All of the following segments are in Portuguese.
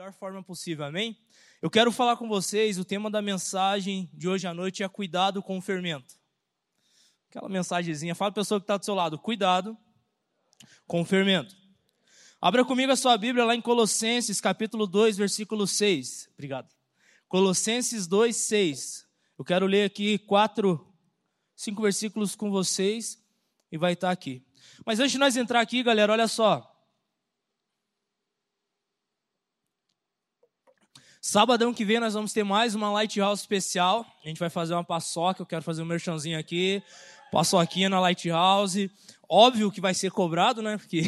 melhor forma possível, amém? Eu quero falar com vocês, o tema da mensagem de hoje à noite é cuidado com o fermento. Aquela mensagenzinha, fala para a pessoa que está do seu lado, cuidado com o fermento. Abra comigo a sua Bíblia lá em Colossenses, capítulo 2, versículo 6. Obrigado. Colossenses 2, 6. Eu quero ler aqui quatro, cinco versículos com vocês e vai estar aqui. Mas antes de nós entrar aqui, galera, olha só. Sabadão que vem nós vamos ter mais uma Lighthouse especial. A gente vai fazer uma paçoca, eu quero fazer um merchanzinho aqui. Paçoquinha na Lighthouse. Óbvio que vai ser cobrado, né? Porque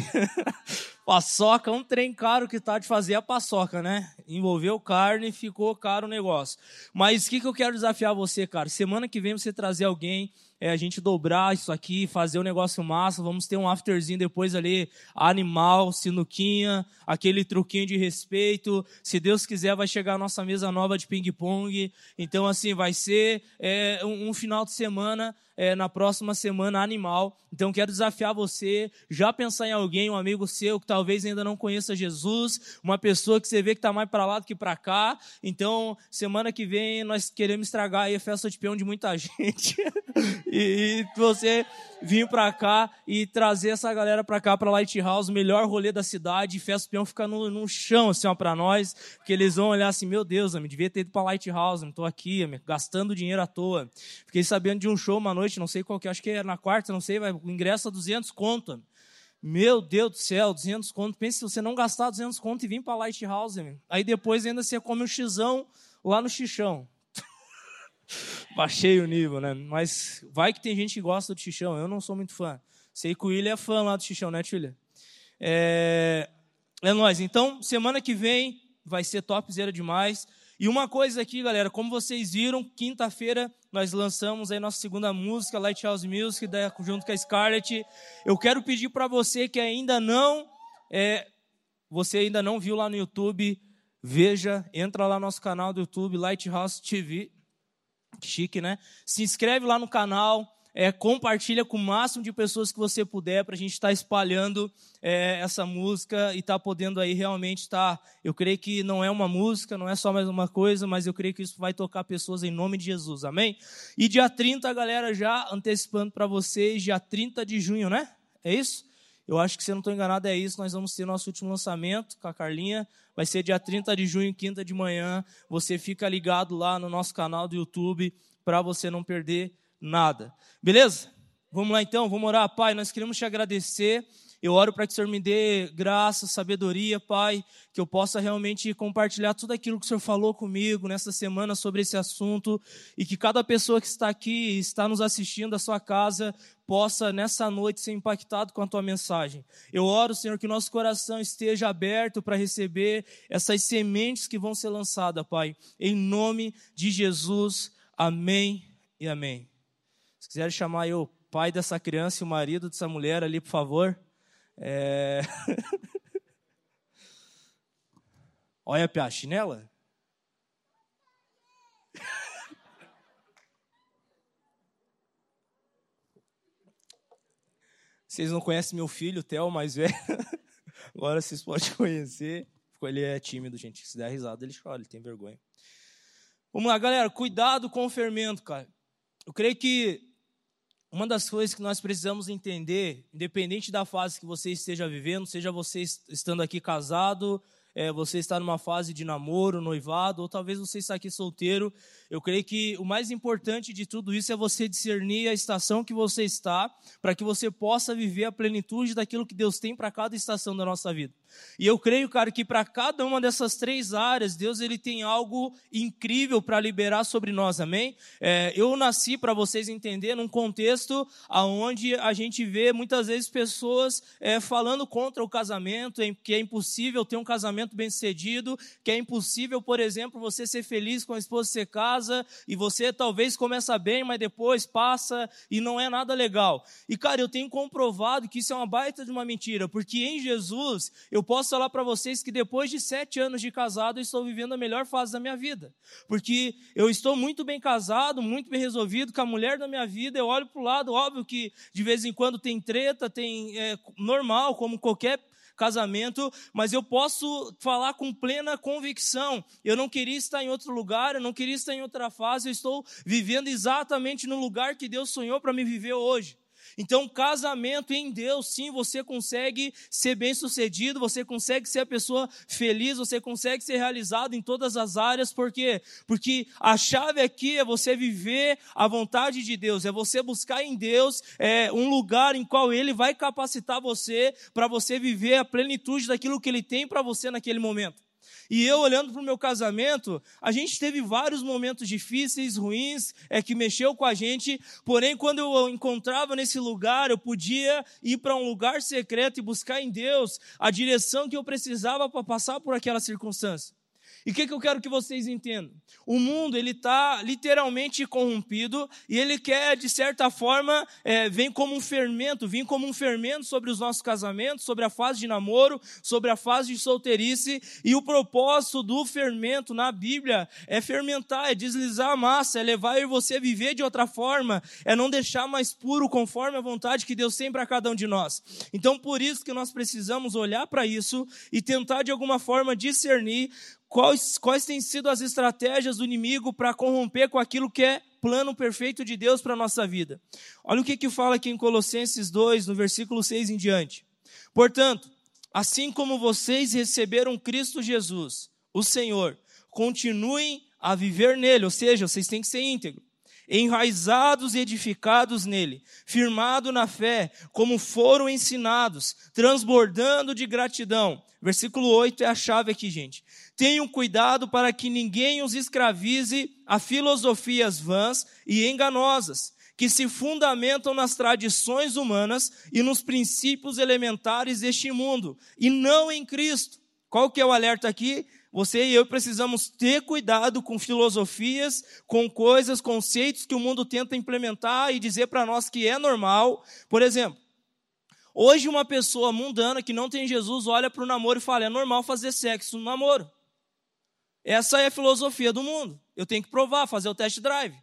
paçoca é um trem caro que tá de fazer a paçoca, né? Envolveu carne, ficou caro o negócio. Mas o que, que eu quero desafiar você, cara? Semana que vem você trazer alguém é a gente dobrar isso aqui, fazer um negócio massa. Vamos ter um afterzinho depois ali, animal, sinuquinha, aquele truquinho de respeito. Se Deus quiser, vai chegar a nossa mesa nova de ping-pong. Então, assim, vai ser é, um, um final de semana é, na próxima semana animal. Então quero desafiar você, já pensar em alguém, um amigo seu que talvez ainda não conheça Jesus, uma pessoa que você vê que está mais para lá do que para cá. Então, semana que vem nós queremos estragar aí a festa de peão de muita gente. E, e você vir para cá e trazer essa galera para cá, para Lighthouse, o melhor rolê da cidade. Festa Peão fica no, no chão, assim, ó, para nós, porque eles vão olhar assim: meu Deus, eu devia ter ido para Lighthouse, estou aqui, amigo, gastando dinheiro à toa. Fiquei sabendo de um show uma noite, não sei qual que, acho que é na quarta, não sei, o ingresso a 200 conto. Meu Deus do céu, 200 conto. Pense se você não gastar 200 conto e vir para Lighthouse, amigo. aí depois ainda você come um xizão lá no xixão. Baixei o nível, né? Mas vai que tem gente que gosta do Xixão. Eu não sou muito fã. Sei que o William é fã lá do Xixão, né, William? É, é nóis. Então, semana que vem vai ser topzera demais. E uma coisa aqui, galera, como vocês viram, quinta-feira nós lançamos aí nossa segunda música, Lighthouse Music, junto com a Scarlett. Eu quero pedir para você que ainda não, é, você ainda não viu lá no YouTube, veja, entra lá no nosso canal do YouTube, Lighthouse TV, chique, né? Se inscreve lá no canal, é, compartilha com o máximo de pessoas que você puder para a gente estar tá espalhando é, essa música e estar tá podendo aí realmente estar. Tá, eu creio que não é uma música, não é só mais uma coisa, mas eu creio que isso vai tocar pessoas em nome de Jesus, amém? E dia 30, galera, já antecipando para vocês, dia 30 de junho, né? É isso? Eu acho que, se eu não estou enganado, é isso. Nós vamos ter nosso último lançamento com a Carlinha. Vai ser dia 30 de junho, quinta de manhã. Você fica ligado lá no nosso canal do YouTube para você não perder nada. Beleza? Vamos lá então, vamos orar. Pai, nós queremos te agradecer eu oro para que o Senhor me dê graça, sabedoria, Pai, que eu possa realmente compartilhar tudo aquilo que o Senhor falou comigo nessa semana sobre esse assunto e que cada pessoa que está aqui, está nos assistindo da sua casa, possa nessa noite ser impactado com a tua mensagem. Eu oro, Senhor, que nosso coração esteja aberto para receber essas sementes que vão ser lançadas, Pai. Em nome de Jesus. Amém e amém. Se quiser chamar o pai dessa criança e o marido dessa mulher ali, por favor. É... Olha a chinela. Vocês não conhecem meu filho, o Theo, mais velho. Agora vocês podem conhecer. Ele é tímido, gente. Se der risada, ele chora, ele tem vergonha. Vamos lá, galera. Cuidado com o fermento, cara. Eu creio que uma das coisas que nós precisamos entender, independente da fase que você esteja vivendo, seja você estando aqui casado, é, você está numa fase de namoro, noivado, ou talvez você está aqui solteiro, eu creio que o mais importante de tudo isso é você discernir a estação que você está, para que você possa viver a plenitude daquilo que Deus tem para cada estação da nossa vida. E eu creio, cara, que para cada uma dessas três áreas, Deus ele tem algo incrível para liberar sobre nós, amém? É, eu nasci, para vocês entenderem, num contexto onde a gente vê muitas vezes pessoas é, falando contra o casamento, que é impossível ter um casamento bem sucedido, que é impossível, por exemplo, você ser feliz com a esposa que você casa, e você talvez começa bem, mas depois passa e não é nada legal. E, cara, eu tenho comprovado que isso é uma baita de uma mentira, porque em Jesus eu eu posso falar para vocês que depois de sete anos de casado, eu estou vivendo a melhor fase da minha vida. Porque eu estou muito bem casado, muito bem resolvido com a mulher da minha vida. Eu olho para o lado, óbvio que de vez em quando tem treta, tem é, normal, como qualquer casamento, mas eu posso falar com plena convicção. Eu não queria estar em outro lugar, eu não queria estar em outra fase, eu estou vivendo exatamente no lugar que Deus sonhou para me viver hoje. Então, casamento em Deus, sim, você consegue ser bem-sucedido, você consegue ser a pessoa feliz, você consegue ser realizado em todas as áreas, por quê? Porque a chave aqui é você viver a vontade de Deus, é você buscar em Deus é, um lugar em qual Ele vai capacitar você para você viver a plenitude daquilo que Ele tem para você naquele momento. E eu, olhando para o meu casamento, a gente teve vários momentos difíceis, ruins, é que mexeu com a gente. Porém, quando eu encontrava nesse lugar, eu podia ir para um lugar secreto e buscar em Deus a direção que eu precisava para passar por aquela circunstância. E o que, que eu quero que vocês entendam? O mundo, ele está literalmente corrompido e ele quer, de certa forma, é, vem como um fermento, vem como um fermento sobre os nossos casamentos, sobre a fase de namoro, sobre a fase de solteirice. E o propósito do fermento na Bíblia é fermentar, é deslizar a massa, é levar você a viver de outra forma, é não deixar mais puro conforme a vontade que Deus tem para cada um de nós. Então, por isso que nós precisamos olhar para isso e tentar, de alguma forma, discernir quais, quais têm sido as estratégias do inimigo para corromper com aquilo que é plano perfeito de Deus para a nossa vida. Olha o que, que fala aqui em Colossenses 2, no versículo 6 em diante. Portanto, assim como vocês receberam Cristo Jesus, o Senhor, continuem a viver nele, ou seja, vocês têm que ser íntegros enraizados e edificados nele, firmado na fé, como foram ensinados, transbordando de gratidão. Versículo 8 é a chave aqui, gente. Tenham cuidado para que ninguém os escravize a filosofias vãs e enganosas, que se fundamentam nas tradições humanas e nos princípios elementares deste mundo, e não em Cristo. Qual que é o alerta aqui? Você e eu precisamos ter cuidado com filosofias, com coisas, conceitos que o mundo tenta implementar e dizer para nós que é normal. Por exemplo, hoje uma pessoa mundana que não tem Jesus olha para o namoro e fala: é normal fazer sexo no namoro. Essa é a filosofia do mundo. Eu tenho que provar, fazer o test drive.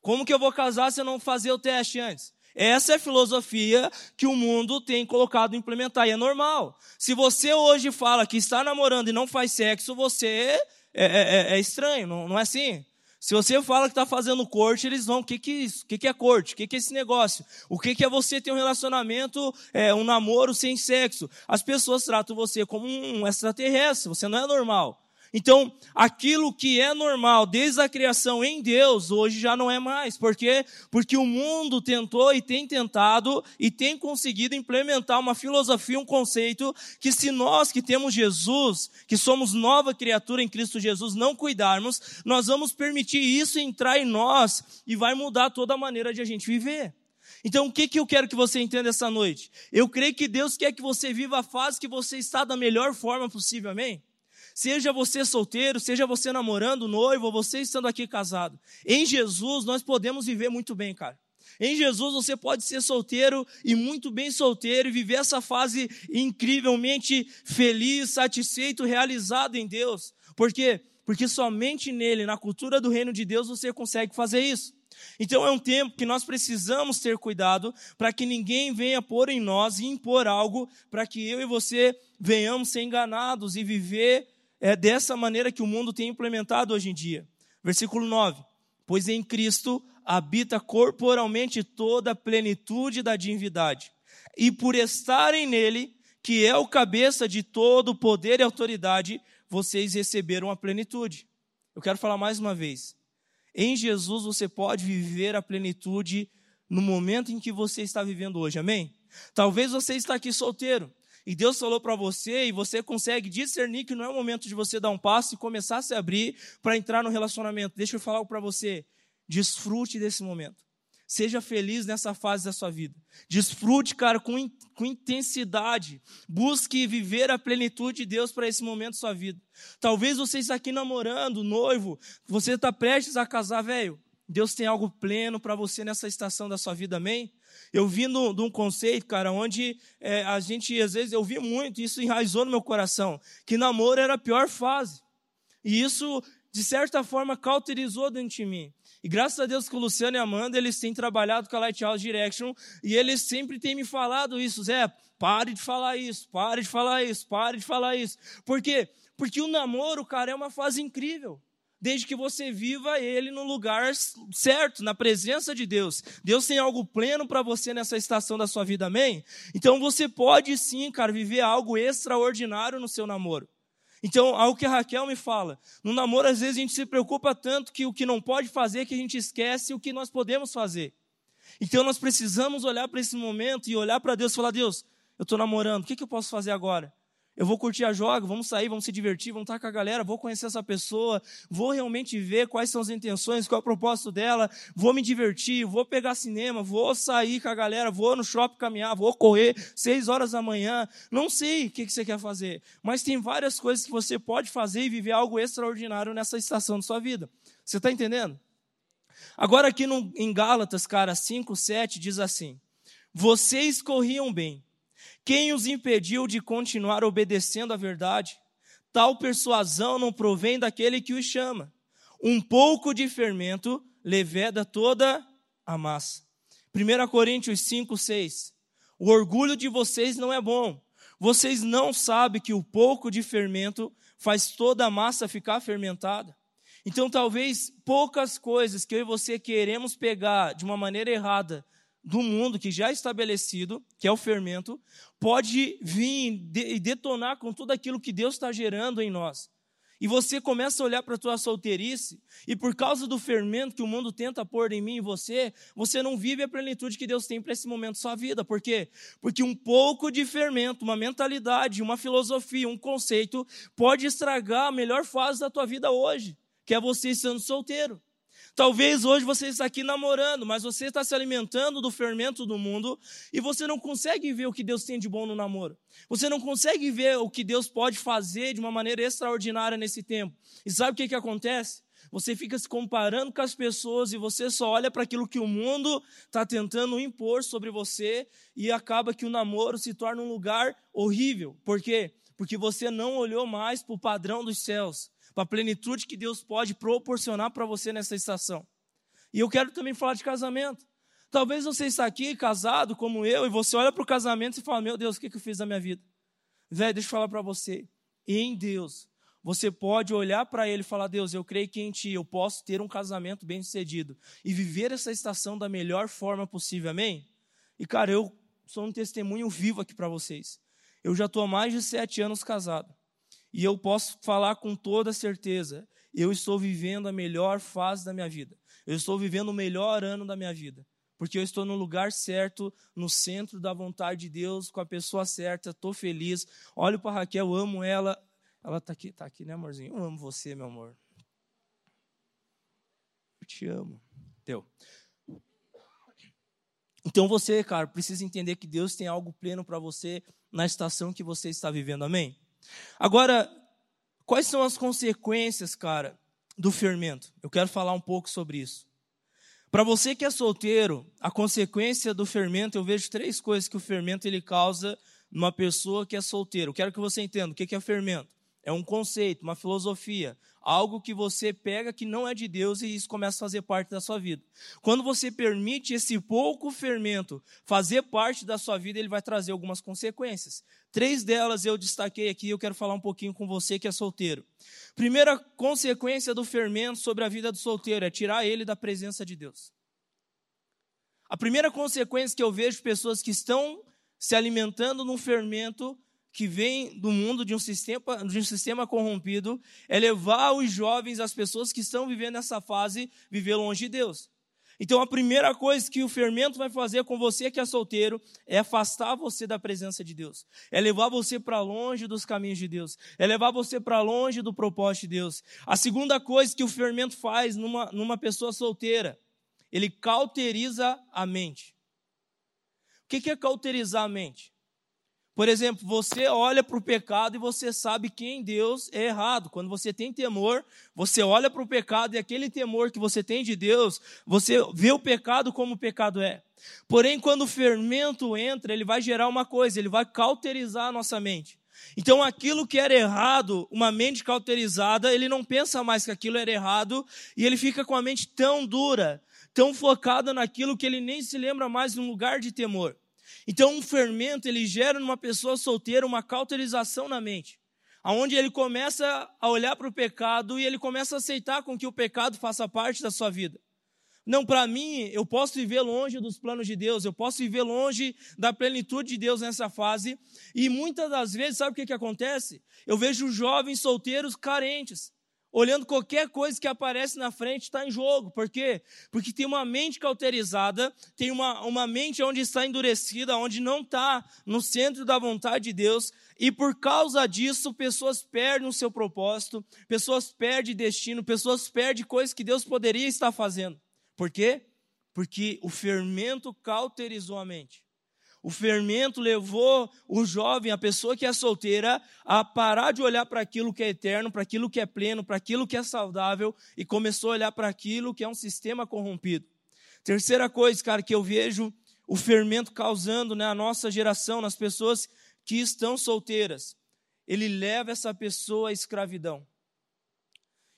Como que eu vou casar se eu não fazer o teste antes? Essa é a filosofia que o mundo tem colocado implementar, e é normal. Se você hoje fala que está namorando e não faz sexo, você é, é, é, é estranho, não, não, é assim? Se você fala que está fazendo corte, eles vão, o que, que é isso? O que, que é corte? O que, que é esse negócio? O que, que é você ter um relacionamento, é, um namoro sem sexo? As pessoas tratam você como um extraterrestre, você não é normal. Então, aquilo que é normal desde a criação em Deus, hoje já não é mais. Por quê? Porque o mundo tentou e tem tentado e tem conseguido implementar uma filosofia, um conceito que se nós que temos Jesus, que somos nova criatura em Cristo Jesus, não cuidarmos, nós vamos permitir isso entrar em nós e vai mudar toda a maneira de a gente viver. Então, o que, que eu quero que você entenda essa noite? Eu creio que Deus quer que você viva a fase que você está da melhor forma possível, amém? Seja você solteiro, seja você namorando, noivo, ou você estando aqui casado. Em Jesus nós podemos viver muito bem, cara. Em Jesus você pode ser solteiro e muito bem solteiro e viver essa fase incrivelmente feliz, satisfeito, realizado em Deus. Por quê? Porque somente nele, na cultura do reino de Deus, você consegue fazer isso. Então é um tempo que nós precisamos ter cuidado para que ninguém venha pôr em nós e impor algo para que eu e você venhamos ser enganados e viver é dessa maneira que o mundo tem implementado hoje em dia. Versículo 9: Pois em Cristo habita corporalmente toda a plenitude da divindade, e por estarem nele, que é o cabeça de todo poder e autoridade, vocês receberam a plenitude. Eu quero falar mais uma vez. Em Jesus você pode viver a plenitude no momento em que você está vivendo hoje, amém? Talvez você está aqui solteiro, e Deus falou para você e você consegue discernir que não é o momento de você dar um passo e começar a se abrir para entrar no relacionamento. Deixa eu falar algo para você. Desfrute desse momento. Seja feliz nessa fase da sua vida. Desfrute, cara, com, com intensidade. Busque viver a plenitude de Deus para esse momento da sua vida. Talvez você está aqui namorando, noivo, você está prestes a casar, velho. Deus tem algo pleno para você nessa estação da sua vida, amém? Eu vim de um conceito, cara, onde é, a gente, às vezes, eu vi muito, isso enraizou no meu coração, que namoro era a pior fase. E isso de certa forma, cauterizou dentro de mim. E graças a Deus que o Luciano e a Amanda, eles têm trabalhado com a Lighthouse Direction e eles sempre têm me falado isso. Zé, pare de falar isso, pare de falar isso, pare de falar isso. Por quê? Porque o namoro, cara, é uma fase incrível desde que você viva ele no lugar certo, na presença de Deus. Deus tem algo pleno para você nessa estação da sua vida, amém? Então você pode sim, cara, viver algo extraordinário no seu namoro. Então, algo que a Raquel me fala, no namoro às vezes a gente se preocupa tanto que o que não pode fazer que a gente esquece o que nós podemos fazer. Então nós precisamos olhar para esse momento e olhar para Deus e falar: Deus, eu estou namorando, o que, que eu posso fazer agora? Eu vou curtir a joga, vamos sair, vamos se divertir, vamos estar com a galera, vou conhecer essa pessoa, vou realmente ver quais são as intenções, qual é o propósito dela, vou me divertir, vou pegar cinema, vou sair com a galera, vou no shopping caminhar, vou correr seis horas da manhã. Não sei o que você quer fazer, mas tem várias coisas que você pode fazer e viver algo extraordinário nessa estação da sua vida. Você está entendendo? Agora aqui no, em Gálatas, cara, 5, 7, diz assim, vocês corriam bem, quem os impediu de continuar obedecendo à verdade? Tal persuasão não provém daquele que os chama. Um pouco de fermento leveda toda a massa. 1 Coríntios 5, 6. O orgulho de vocês não é bom. Vocês não sabem que o pouco de fermento faz toda a massa ficar fermentada. Então, talvez poucas coisas que eu e você queremos pegar de uma maneira errada do mundo que já é estabelecido, que é o fermento, pode vir e detonar com tudo aquilo que Deus está gerando em nós. E você começa a olhar para a tua solteirice, e por causa do fermento que o mundo tenta pôr em mim e você, você não vive a plenitude que Deus tem para esse momento da sua vida. Por quê? Porque um pouco de fermento, uma mentalidade, uma filosofia, um conceito, pode estragar a melhor fase da tua vida hoje, que é você estando solteiro. Talvez hoje você está aqui namorando, mas você está se alimentando do fermento do mundo e você não consegue ver o que Deus tem de bom no namoro. Você não consegue ver o que Deus pode fazer de uma maneira extraordinária nesse tempo. E sabe o que, que acontece? Você fica se comparando com as pessoas e você só olha para aquilo que o mundo está tentando impor sobre você e acaba que o namoro se torna um lugar horrível. Por quê? Porque você não olhou mais para o padrão dos céus para a plenitude que Deus pode proporcionar para você nessa estação. E eu quero também falar de casamento. Talvez você está aqui casado como eu e você olha para o casamento e fala: Meu Deus, o que, que eu fiz da minha vida? Velho, deixa eu falar para você. Em Deus, você pode olhar para Ele e falar: Deus, eu creio que em Ti eu posso ter um casamento bem sucedido e viver essa estação da melhor forma possível. Amém? E cara, eu sou um testemunho vivo aqui para vocês. Eu já estou há mais de sete anos casado. E eu posso falar com toda certeza: eu estou vivendo a melhor fase da minha vida. Eu estou vivendo o melhor ano da minha vida. Porque eu estou no lugar certo, no centro da vontade de Deus, com a pessoa certa, estou feliz. Olho para Raquel, amo ela. Ela está aqui, está aqui, né, amorzinho? Eu amo você, meu amor. Eu te amo. Teu. Então você, cara, precisa entender que Deus tem algo pleno para você na estação que você está vivendo. Amém? Agora, quais são as consequências, cara, do fermento? Eu quero falar um pouco sobre isso. Para você que é solteiro, a consequência do fermento, eu vejo três coisas que o fermento ele causa numa pessoa que é solteiro. Eu quero que você entenda o que é fermento. É um conceito, uma filosofia, algo que você pega que não é de Deus e isso começa a fazer parte da sua vida. Quando você permite esse pouco fermento fazer parte da sua vida, ele vai trazer algumas consequências. Três delas eu destaquei aqui, eu quero falar um pouquinho com você que é solteiro. Primeira consequência do fermento sobre a vida do solteiro é tirar ele da presença de Deus. A primeira consequência que eu vejo pessoas que estão se alimentando num fermento que vem do mundo de um sistema, de um sistema corrompido é levar os jovens, as pessoas que estão vivendo essa fase, viver longe de Deus. Então a primeira coisa que o fermento vai fazer com você que é solteiro é afastar você da presença de Deus. É levar você para longe dos caminhos de Deus. É levar você para longe do propósito de Deus. A segunda coisa que o fermento faz numa, numa pessoa solteira, ele cauteriza a mente. O que é cauterizar a mente? Por exemplo, você olha para o pecado e você sabe que em Deus é errado. Quando você tem temor, você olha para o pecado e aquele temor que você tem de Deus, você vê o pecado como o pecado é. Porém, quando o fermento entra, ele vai gerar uma coisa, ele vai cauterizar a nossa mente. Então, aquilo que era errado, uma mente cauterizada, ele não pensa mais que aquilo era errado e ele fica com a mente tão dura, tão focada naquilo que ele nem se lembra mais de um lugar de temor. Então, um fermento, ele gera numa pessoa solteira uma cauterização na mente, aonde ele começa a olhar para o pecado e ele começa a aceitar com que o pecado faça parte da sua vida. Não, para mim, eu posso viver longe dos planos de Deus, eu posso viver longe da plenitude de Deus nessa fase. E muitas das vezes, sabe o que, que acontece? Eu vejo jovens solteiros carentes, olhando qualquer coisa que aparece na frente está em jogo. Por quê? Porque tem uma mente cauterizada, tem uma, uma mente onde está endurecida, onde não está no centro da vontade de Deus, e por causa disso, pessoas perdem o seu propósito, pessoas perdem destino, pessoas perdem coisas que Deus poderia estar fazendo. Por quê? Porque o fermento cauterizou a mente. O fermento levou o jovem, a pessoa que é solteira, a parar de olhar para aquilo que é eterno, para aquilo que é pleno, para aquilo que é saudável e começou a olhar para aquilo que é um sistema corrompido. Terceira coisa, cara, que eu vejo o fermento causando na né, nossa geração, nas pessoas que estão solteiras, ele leva essa pessoa à escravidão.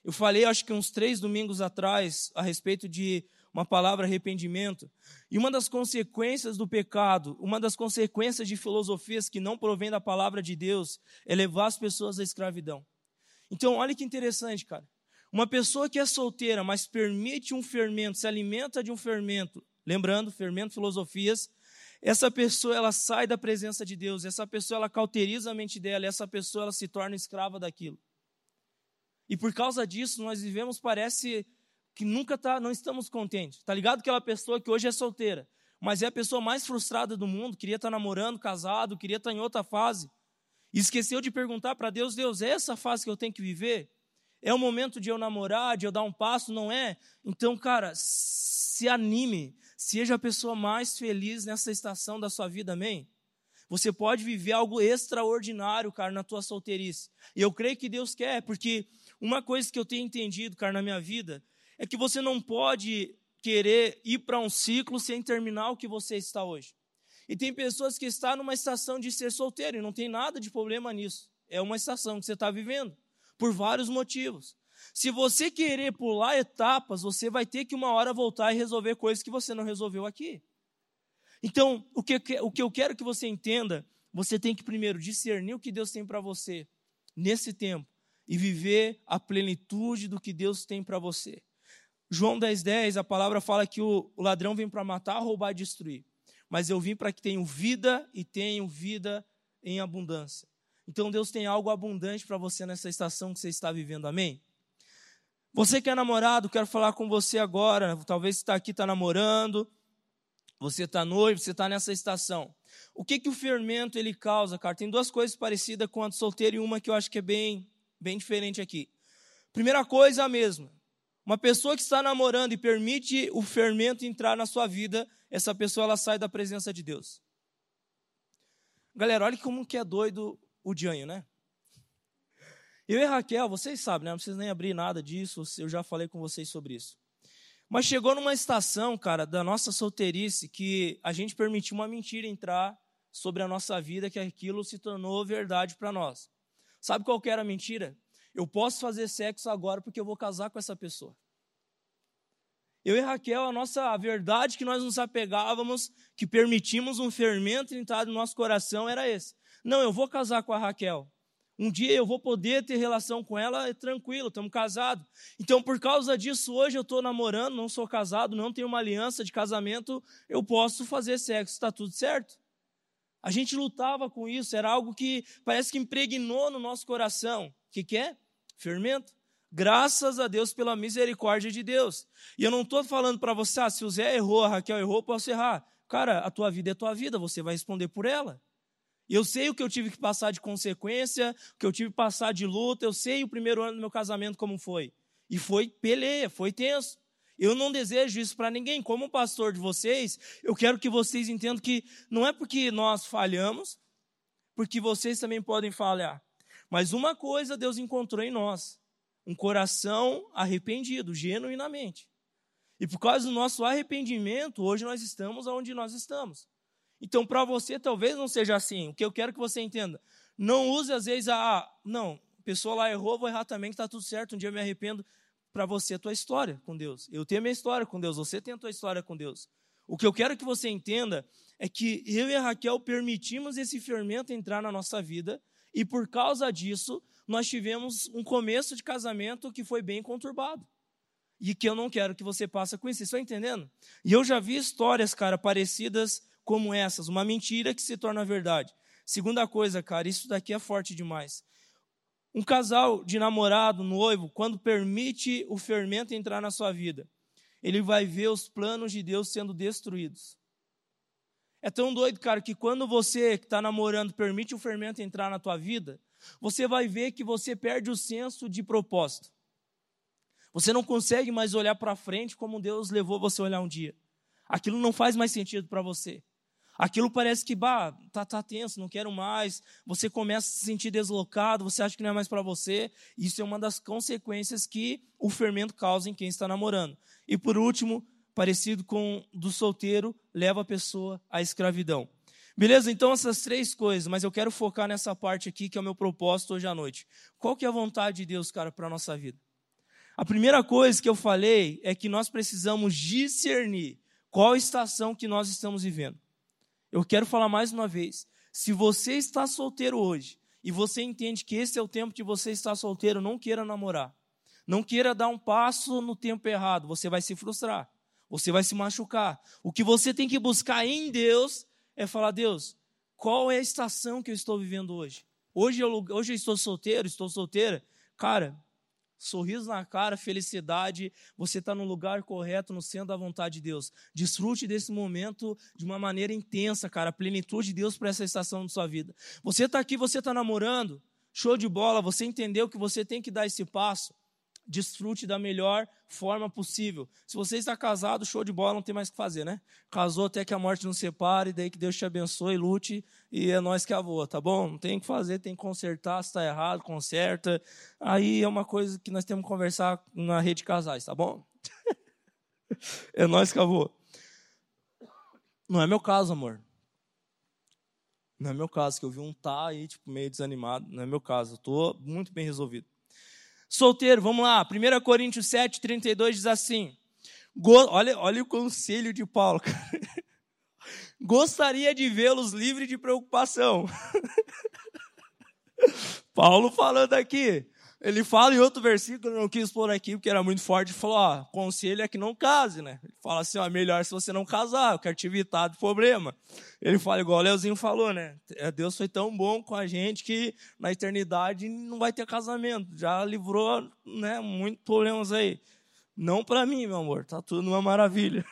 Eu falei, acho que uns três domingos atrás, a respeito de uma palavra arrependimento. E uma das consequências do pecado, uma das consequências de filosofias que não provém da palavra de Deus, é levar as pessoas à escravidão. Então, olha que interessante, cara. Uma pessoa que é solteira, mas permite um fermento, se alimenta de um fermento, lembrando, fermento, filosofias, essa pessoa ela sai da presença de Deus, essa pessoa ela cauteriza a mente dela, essa pessoa ela se torna escrava daquilo. E por causa disso, nós vivemos, parece, que nunca tá, não estamos contentes. Tá ligado? Aquela pessoa que hoje é solteira, mas é a pessoa mais frustrada do mundo, queria estar tá namorando, casado, queria estar tá em outra fase. E esqueceu de perguntar para Deus: Deus, é essa fase que eu tenho que viver? É o momento de eu namorar, de eu dar um passo, não é? Então, cara, se anime, seja a pessoa mais feliz nessa estação da sua vida, amém? Você pode viver algo extraordinário, cara, na tua solteirice. E eu creio que Deus quer, porque uma coisa que eu tenho entendido, cara, na minha vida, é que você não pode querer ir para um ciclo sem terminar o que você está hoje. E tem pessoas que estão numa estação de ser solteiro e não tem nada de problema nisso. É uma estação que você está vivendo, por vários motivos. Se você querer pular etapas, você vai ter que uma hora voltar e resolver coisas que você não resolveu aqui. Então, o que, o que eu quero que você entenda, você tem que primeiro discernir o que Deus tem para você nesse tempo e viver a plenitude do que Deus tem para você. João 10,10, 10, a palavra fala que o, ladrão vem para matar, roubar e destruir. Mas eu vim para que tenham vida e tenham vida em abundância. Então Deus tem algo abundante para você nessa estação que você está vivendo, amém? Você que é namorado, quero falar com você agora. Talvez você está aqui, está namorando, você está noivo, você está nessa estação. O que, que o fermento ele causa, cara? Tem duas coisas parecidas com a do solteiro e uma que eu acho que é bem, bem diferente aqui. Primeira coisa a mesma. Uma pessoa que está namorando e permite o fermento entrar na sua vida, essa pessoa ela sai da presença de Deus. Galera, olha como que é doido o Dianho, né? Eu e Raquel, vocês sabem, né? Não precisa nem abrir nada disso, eu já falei com vocês sobre isso. Mas chegou numa estação, cara, da nossa solteirice, que a gente permitiu uma mentira entrar sobre a nossa vida, que aquilo se tornou verdade para nós. Sabe qual era a mentira? Eu posso fazer sexo agora porque eu vou casar com essa pessoa. Eu e Raquel, a nossa a verdade que nós nos apegávamos, que permitimos um fermento entrar no nosso coração era esse. Não, eu vou casar com a Raquel. Um dia eu vou poder ter relação com ela, é tranquilo, estamos casados. Então, por causa disso, hoje eu estou namorando, não sou casado, não tenho uma aliança de casamento, eu posso fazer sexo, está tudo certo. A gente lutava com isso, era algo que parece que impregnou no nosso coração. O que, que é? Fermento. Graças a Deus pela misericórdia de Deus. E eu não estou falando para você, ah, se o Zé errou, a Raquel errou, posso errar. Cara, a tua vida é tua vida, você vai responder por ela. Eu sei o que eu tive que passar de consequência, o que eu tive que passar de luta, eu sei o primeiro ano do meu casamento como foi. E foi peleia, foi tenso. Eu não desejo isso para ninguém. Como pastor de vocês, eu quero que vocês entendam que não é porque nós falhamos, porque vocês também podem falhar. Mas uma coisa Deus encontrou em nós: um coração arrependido, genuinamente. E por causa do nosso arrependimento, hoje nós estamos onde nós estamos. Então, para você, talvez não seja assim. O que eu quero que você entenda: Não use às vezes a, ah, não, a pessoa lá errou, vou errar também, que está tudo certo, um dia eu me arrependo. Para você, a tua história com Deus. Eu tenho a minha história com Deus, você tem a tua história com Deus. O que eu quero que você entenda é que eu e a Raquel permitimos esse fermento entrar na nossa vida e por causa disso nós tivemos um começo de casamento que foi bem conturbado. E que eu não quero que você passe com isso. Vocês estão entendendo? E eu já vi histórias, cara, parecidas como essas. Uma mentira que se torna verdade. Segunda coisa, cara, isso daqui é forte demais. Um casal de namorado, noivo, quando permite o fermento entrar na sua vida, ele vai ver os planos de Deus sendo destruídos. É tão doido, cara, que quando você que está namorando permite o fermento entrar na tua vida, você vai ver que você perde o senso de propósito. Você não consegue mais olhar para frente como Deus levou você a olhar um dia. Aquilo não faz mais sentido para você. Aquilo parece que, bah, tá, tá tenso, não quero mais. Você começa a se sentir deslocado, você acha que não é mais para você. Isso é uma das consequências que o fermento causa em quem está namorando. E por último, parecido com do solteiro, leva a pessoa à escravidão. Beleza? Então essas três coisas, mas eu quero focar nessa parte aqui que é o meu propósito hoje à noite. Qual que é a vontade de Deus, cara, para a nossa vida? A primeira coisa que eu falei é que nós precisamos discernir qual estação que nós estamos vivendo. Eu quero falar mais uma vez. Se você está solteiro hoje e você entende que esse é o tempo de você estar solteiro, não queira namorar. Não queira dar um passo no tempo errado, você vai se frustrar. Você vai se machucar. O que você tem que buscar em Deus é falar: Deus, qual é a estação que eu estou vivendo hoje? Hoje eu, hoje eu estou solteiro, estou solteira. Cara, sorriso na cara, felicidade, você está no lugar correto, no centro da vontade de Deus. Desfrute desse momento de uma maneira intensa, cara, a plenitude de Deus para essa estação da sua vida. Você está aqui, você está namorando, show de bola, você entendeu que você tem que dar esse passo desfrute da melhor forma possível. Se você está casado, show de bola, não tem mais o que fazer, né? Casou até que a morte nos separe, daí que Deus te abençoe, lute, e é nós que avô, tá bom? Não tem o que fazer, tem que consertar, se está errado, conserta. Aí é uma coisa que nós temos que conversar na rede de casais, tá bom? é nós que avô. Não é meu caso, amor. Não é meu caso, que eu vi um tá aí, tipo, meio desanimado. Não é meu caso, eu estou muito bem resolvido. Solteiro, vamos lá. 1 Coríntios 7, 32 diz assim. Olha, olha o conselho de Paulo. Gostaria de vê-los livres de preocupação. Paulo falando aqui. Ele fala em outro versículo, eu não quis pôr aqui porque era muito forte, falou, ó, conselho é que não case, né? Ele fala assim, ó, melhor se você não casar, eu quero te evitar do problema. Ele fala igual o Leozinho falou, né? É, Deus foi tão bom com a gente que na eternidade não vai ter casamento. Já livrou, né, muitos problemas aí. Não para mim, meu amor, tá tudo uma maravilha.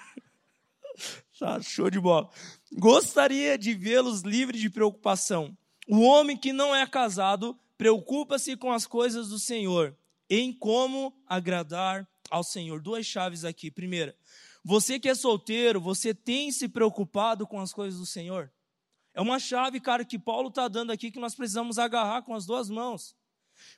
tá show de bola. Gostaria de vê-los livres de preocupação. O homem que não é casado preocupa-se com as coisas do Senhor, em como agradar ao Senhor. Duas chaves aqui. Primeira, você que é solteiro, você tem se preocupado com as coisas do Senhor? É uma chave, cara, que Paulo está dando aqui que nós precisamos agarrar com as duas mãos.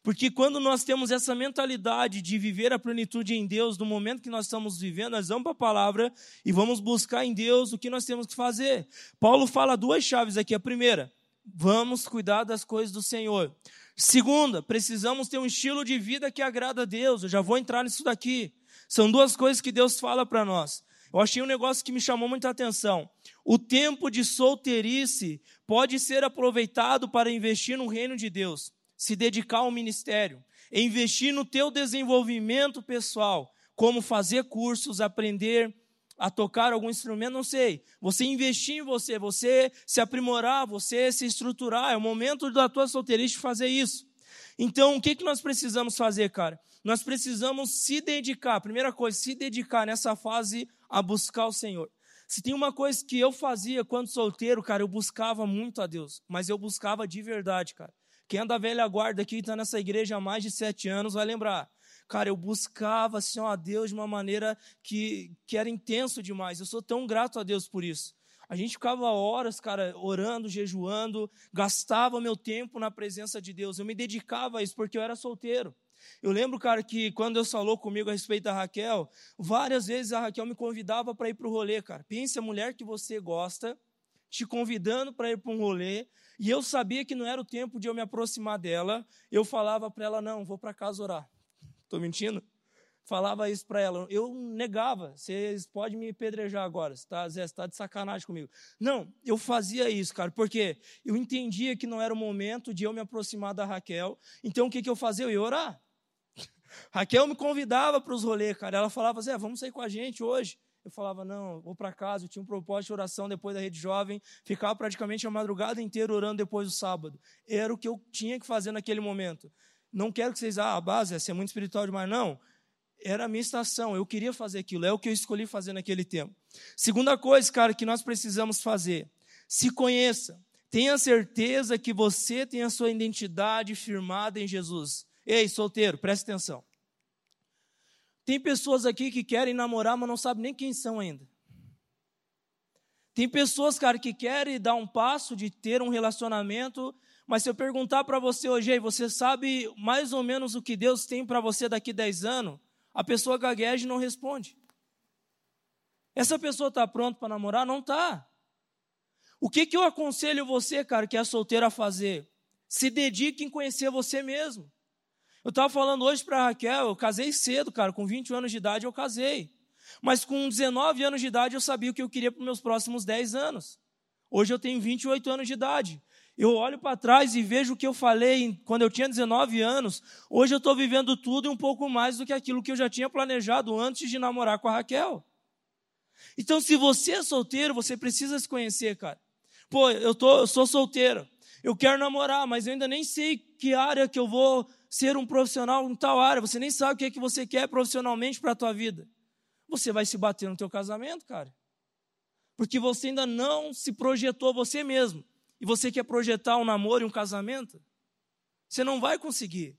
Porque quando nós temos essa mentalidade de viver a plenitude em Deus, no momento que nós estamos vivendo, nós vamos para a palavra e vamos buscar em Deus o que nós temos que fazer. Paulo fala duas chaves aqui. A primeira, vamos cuidar das coisas do Senhor. Segunda, precisamos ter um estilo de vida que agrada a Deus. Eu já vou entrar nisso daqui. São duas coisas que Deus fala para nós. Eu achei um negócio que me chamou muita atenção. O tempo de solteirice pode ser aproveitado para investir no reino de Deus, se dedicar ao ministério, investir no teu desenvolvimento pessoal, como fazer cursos, aprender a tocar algum instrumento, não sei. Você investir em você, você se aprimorar, você se estruturar. É o momento da tua solteirice fazer isso. Então, o que, que nós precisamos fazer, cara? Nós precisamos se dedicar. Primeira coisa, se dedicar nessa fase a buscar o Senhor. Se tem uma coisa que eu fazia quando solteiro, cara, eu buscava muito a Deus, mas eu buscava de verdade, cara. Quem é da velha guarda aqui está nessa igreja há mais de sete anos vai lembrar. Cara, eu buscava assim, ó, a Deus de uma maneira que, que era intenso demais. Eu sou tão grato a Deus por isso. A gente ficava horas, cara, orando, jejuando, gastava meu tempo na presença de Deus. Eu me dedicava a isso porque eu era solteiro. Eu lembro, cara, que quando Deus falou comigo a respeito da Raquel, várias vezes a Raquel me convidava para ir para o rolê, cara. Pense a mulher que você gosta, te convidando para ir para um rolê, e eu sabia que não era o tempo de eu me aproximar dela, eu falava para ela: não, vou para casa orar. Estou mentindo? Falava isso para ela. Eu negava. Vocês podem me pedrejar agora. Você está tá de sacanagem comigo. Não, eu fazia isso, cara, porque eu entendia que não era o momento de eu me aproximar da Raquel. Então o que, que eu fazia? Eu ia orar. Raquel me convidava para os rolês, cara. Ela falava, Zé, vamos sair com a gente hoje. Eu falava, não, vou para casa. Eu tinha um propósito de oração depois da rede jovem. Ficava praticamente a madrugada inteira orando depois do sábado. Era o que eu tinha que fazer naquele momento. Não quero que vocês, ah, a base é ser muito espiritual demais. Não era a minha estação, eu queria fazer aquilo, é o que eu escolhi fazer naquele tempo. Segunda coisa, cara, que nós precisamos fazer: se conheça. Tenha certeza que você tem a sua identidade firmada em Jesus. Ei, solteiro, preste atenção. Tem pessoas aqui que querem namorar, mas não sabem nem quem são ainda. Tem pessoas, cara, que querem dar um passo de ter um relacionamento, mas se eu perguntar para você hoje, você sabe mais ou menos o que Deus tem para você daqui a 10 anos? a pessoa gagueja e não responde. Essa pessoa está pronta para namorar? Não está. O que, que eu aconselho você, cara, que é solteiro a fazer? Se dedique em conhecer você mesmo. Eu estava falando hoje para Raquel, eu casei cedo, cara, com 20 anos de idade eu casei. Mas com 19 anos de idade eu sabia o que eu queria para os meus próximos 10 anos. Hoje eu tenho 28 anos de idade. Eu olho para trás e vejo o que eu falei quando eu tinha 19 anos. Hoje eu estou vivendo tudo e um pouco mais do que aquilo que eu já tinha planejado antes de namorar com a Raquel. Então, se você é solteiro, você precisa se conhecer, cara. Pô, eu, tô, eu sou solteiro, eu quero namorar, mas eu ainda nem sei que área que eu vou ser um profissional em tal área. Você nem sabe o que é que você quer profissionalmente para a tua vida. Você vai se bater no teu casamento, cara. Porque você ainda não se projetou você mesmo e você quer projetar um namoro e um casamento, você não vai conseguir.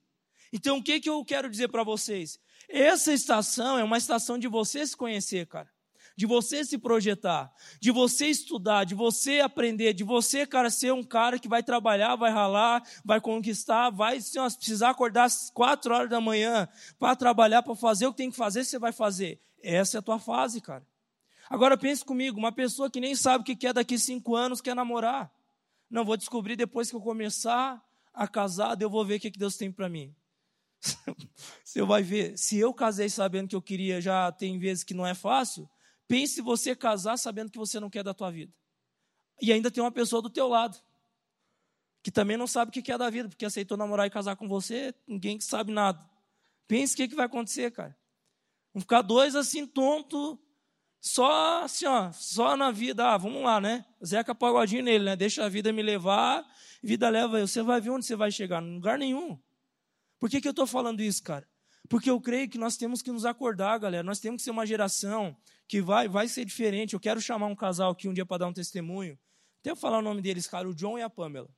Então, o que, que eu quero dizer para vocês? Essa estação é uma estação de você se conhecer, cara. De você se projetar, de você estudar, de você aprender, de você, cara, ser um cara que vai trabalhar, vai ralar, vai conquistar, vai se precisar acordar às quatro horas da manhã para trabalhar, para fazer o que tem que fazer, você vai fazer. Essa é a tua fase, cara. Agora pense comigo, uma pessoa que nem sabe o que quer daqui cinco anos quer namorar. Não, vou descobrir depois que eu começar a casar, eu vou ver o que Deus tem para mim. Você vai ver, se eu casei sabendo que eu queria, já tem vezes que não é fácil, pense você casar sabendo que você não quer da tua vida. E ainda tem uma pessoa do teu lado, que também não sabe o que é da vida, porque aceitou namorar e casar com você, ninguém sabe nada. Pense o que, que vai acontecer, cara. Vão ficar dois assim, tonto, só assim, ó, só na vida, ah, vamos lá, né? Zeca Pagodinho nele, né? Deixa a vida me levar, vida leva eu. Você vai ver onde você vai chegar? Em lugar nenhum. Por que, que eu estou falando isso, cara? Porque eu creio que nós temos que nos acordar, galera. Nós temos que ser uma geração que vai, vai ser diferente. Eu quero chamar um casal aqui um dia para dar um testemunho. Até eu falar o nome deles, cara, o John e a Pamela.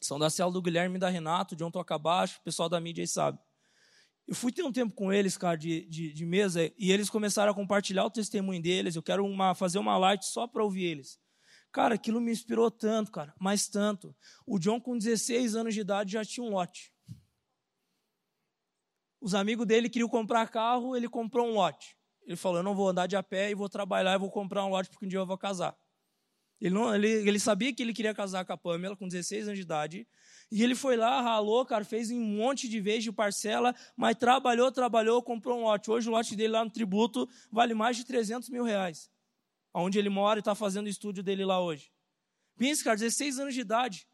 São da célula do Guilherme e da Renato, o John toca baixo, o pessoal da mídia aí sabe. Eu fui ter um tempo com eles, cara, de, de, de, mesa, e eles começaram a compartilhar o testemunho deles. Eu quero uma, fazer uma light só para ouvir eles. Cara, aquilo me inspirou tanto, cara, mais tanto. O John, com 16 anos de idade, já tinha um lote. Os amigos dele queriam comprar carro, ele comprou um lote. Ele falou: Eu não vou andar de a pé e vou trabalhar e vou comprar um lote porque um dia eu vou casar. Ele, não, ele, ele sabia que ele queria casar com a Pamela com 16 anos de idade. E ele foi lá, ralou, cara, fez um monte de vezes de parcela, mas trabalhou, trabalhou, comprou um lote. Hoje o lote dele lá no tributo vale mais de 300 mil reais. Onde ele mora e está fazendo o estúdio dele lá hoje. Pensa, cara, 16 anos de idade.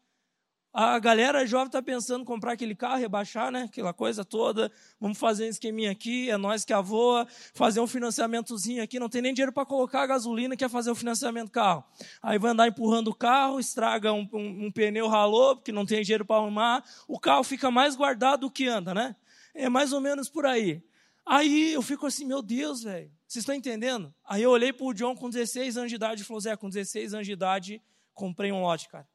A galera jovem está pensando em comprar aquele carro, rebaixar, né? Aquela coisa toda. Vamos fazer um esqueminha aqui, é nós que avoa, fazer um financiamentozinho aqui. Não tem nem dinheiro para colocar a gasolina, quer fazer o financiamento do carro. Aí vai andar empurrando o carro, estraga um, um, um pneu ralou, porque não tem dinheiro para arrumar. O carro fica mais guardado do que anda, né? É mais ou menos por aí. Aí eu fico assim, meu Deus, velho. Vocês estão entendendo? Aí eu olhei para o John com 16 anos de idade e falou, Zé, com 16 anos de idade, comprei um lote, cara.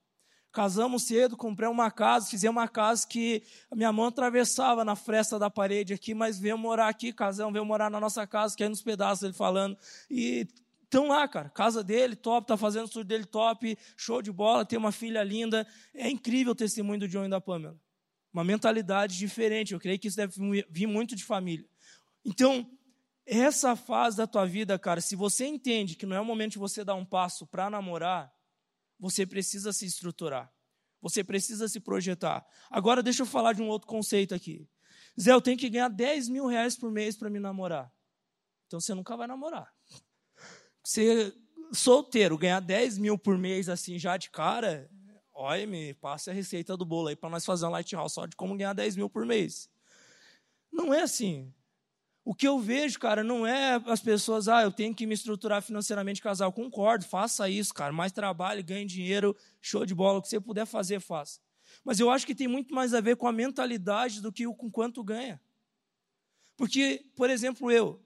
Casamos cedo, comprei uma casa, fizemos uma casa que a minha mão atravessava na fresta da parede aqui, mas veio morar aqui, casamos, veio morar na nossa casa, é nos pedaços ele falando. E estão lá, cara, casa dele, top, tá fazendo o estúdio dele top, show de bola, tem uma filha linda. É incrível o testemunho do John e da Pamela. Uma mentalidade diferente, eu creio que isso deve vir muito de família. Então, essa fase da tua vida, cara, se você entende que não é o momento de você dar um passo para namorar, você precisa se estruturar. Você precisa se projetar. Agora, deixa eu falar de um outro conceito aqui. Zé, eu tenho que ganhar 10 mil reais por mês para me namorar. Então você nunca vai namorar. Você solteiro, ganhar 10 mil por mês assim já de cara, olha, me passe a receita do bolo aí para nós fazer um light house só de como ganhar 10 mil por mês. Não é assim. O que eu vejo, cara, não é as pessoas, ah, eu tenho que me estruturar financeiramente casal. Concordo, faça isso, cara. Mais trabalho, ganhe dinheiro, show de bola. O que você puder fazer, faça. Mas eu acho que tem muito mais a ver com a mentalidade do que com quanto ganha. Porque, por exemplo, eu,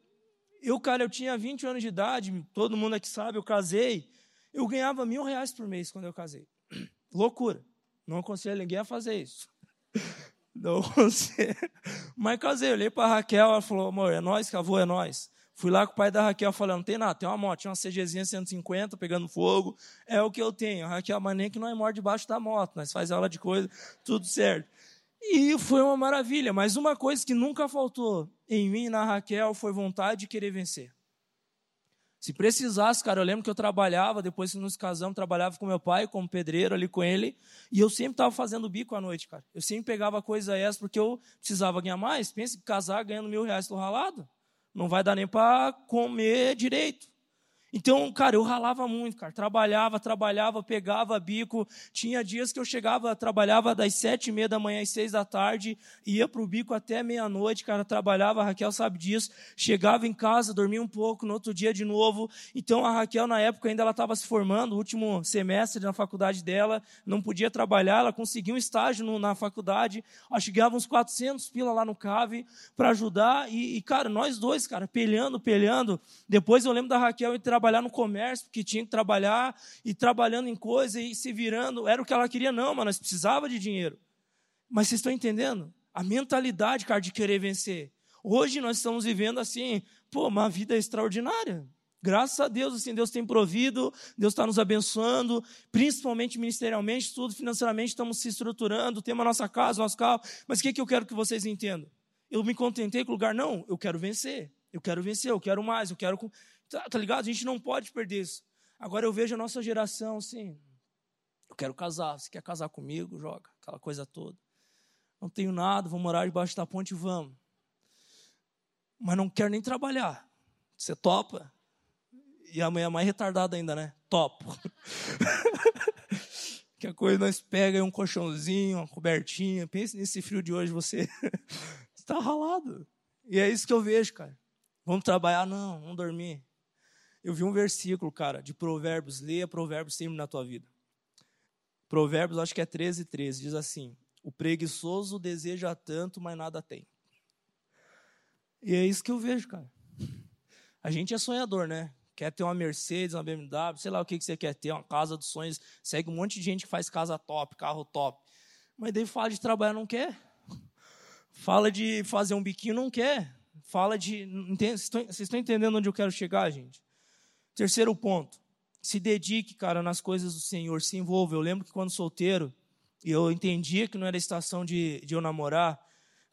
eu, cara, eu tinha 20 anos de idade, todo mundo aqui sabe, eu casei, eu ganhava mil reais por mês quando eu casei. Loucura. Não aconselho ninguém a fazer isso. Não você. Mas casei, olhei para Raquel, ela falou, amor, é nós, avô, é nós. Fui lá com o pai da Raquel, falando, não tem nada, tem uma moto, tinha uma CGzinha 150 pegando fogo, é o que eu tenho. A Raquel, mas nem que não é morre debaixo da moto, nós faz aula de coisa, tudo certo. E foi uma maravilha, mas uma coisa que nunca faltou em mim e na Raquel foi vontade de querer vencer. Se precisasse, cara, eu lembro que eu trabalhava, depois que nos casamos, trabalhava com meu pai, como pedreiro ali com ele, e eu sempre estava fazendo bico à noite, cara. Eu sempre pegava coisa essa porque eu precisava ganhar mais. Pensa que casar ganhando mil reais do ralado, não vai dar nem para comer direito. Então, cara, eu ralava muito, cara. Trabalhava, trabalhava, pegava bico. Tinha dias que eu chegava, trabalhava das sete e meia da manhã às seis da tarde, ia para o bico até meia-noite, cara. Trabalhava, a Raquel sabe disso. Chegava em casa, dormia um pouco, no outro dia de novo. Então, a Raquel, na época, ainda ela estava se formando, último semestre na faculdade dela, não podia trabalhar. Ela conseguiu um estágio no, na faculdade. Acho que ganhava uns 400 pila lá no CAVE para ajudar. E, e, cara, nós dois, cara, pelhando, pelhando. Depois eu lembro da Raquel entrar trabalhar no comércio, porque tinha que trabalhar, e trabalhando em coisa, e se virando. Era o que ela queria, não, mas nós precisava de dinheiro. Mas vocês estão entendendo? A mentalidade, cara, de querer vencer. Hoje nós estamos vivendo assim, pô, uma vida extraordinária. Graças a Deus, assim, Deus tem provido, Deus está nos abençoando, principalmente ministerialmente, tudo financeiramente, estamos se estruturando, temos a nossa casa, nosso carro. Mas o que, que eu quero que vocês entendam? Eu me contentei com o lugar? Não, eu quero vencer. Eu quero vencer, eu quero mais, eu quero. Tá, tá ligado? A gente não pode perder isso. Agora eu vejo a nossa geração assim. Eu quero casar. Você quer casar comigo? Joga. Aquela coisa toda. Não tenho nada, vou morar debaixo da ponte, vamos. Mas não quero nem trabalhar. Você topa? E amanhã é mais retardada ainda, né? Topo. que a coisa nós pega um colchãozinho, uma cobertinha. Pense nesse frio de hoje, você está ralado. E é isso que eu vejo, cara. Vamos trabalhar? Não, vamos dormir. Eu vi um versículo, cara, de Provérbios. Leia Provérbios sempre na tua vida. Provérbios, acho que é 13, 13. Diz assim: O preguiçoso deseja tanto, mas nada tem. E é isso que eu vejo, cara. A gente é sonhador, né? Quer ter uma Mercedes, uma BMW, sei lá o que, que você quer ter, uma casa dos sonhos. Segue um monte de gente que faz casa top, carro top. Mas daí fala de trabalhar, não quer. Fala de fazer um biquinho, não quer. Fala de. Vocês estão entendendo onde eu quero chegar, gente? Terceiro ponto, se dedique, cara, nas coisas do Senhor, se envolva. Eu lembro que quando solteiro, eu entendia que não era estação de, de eu namorar,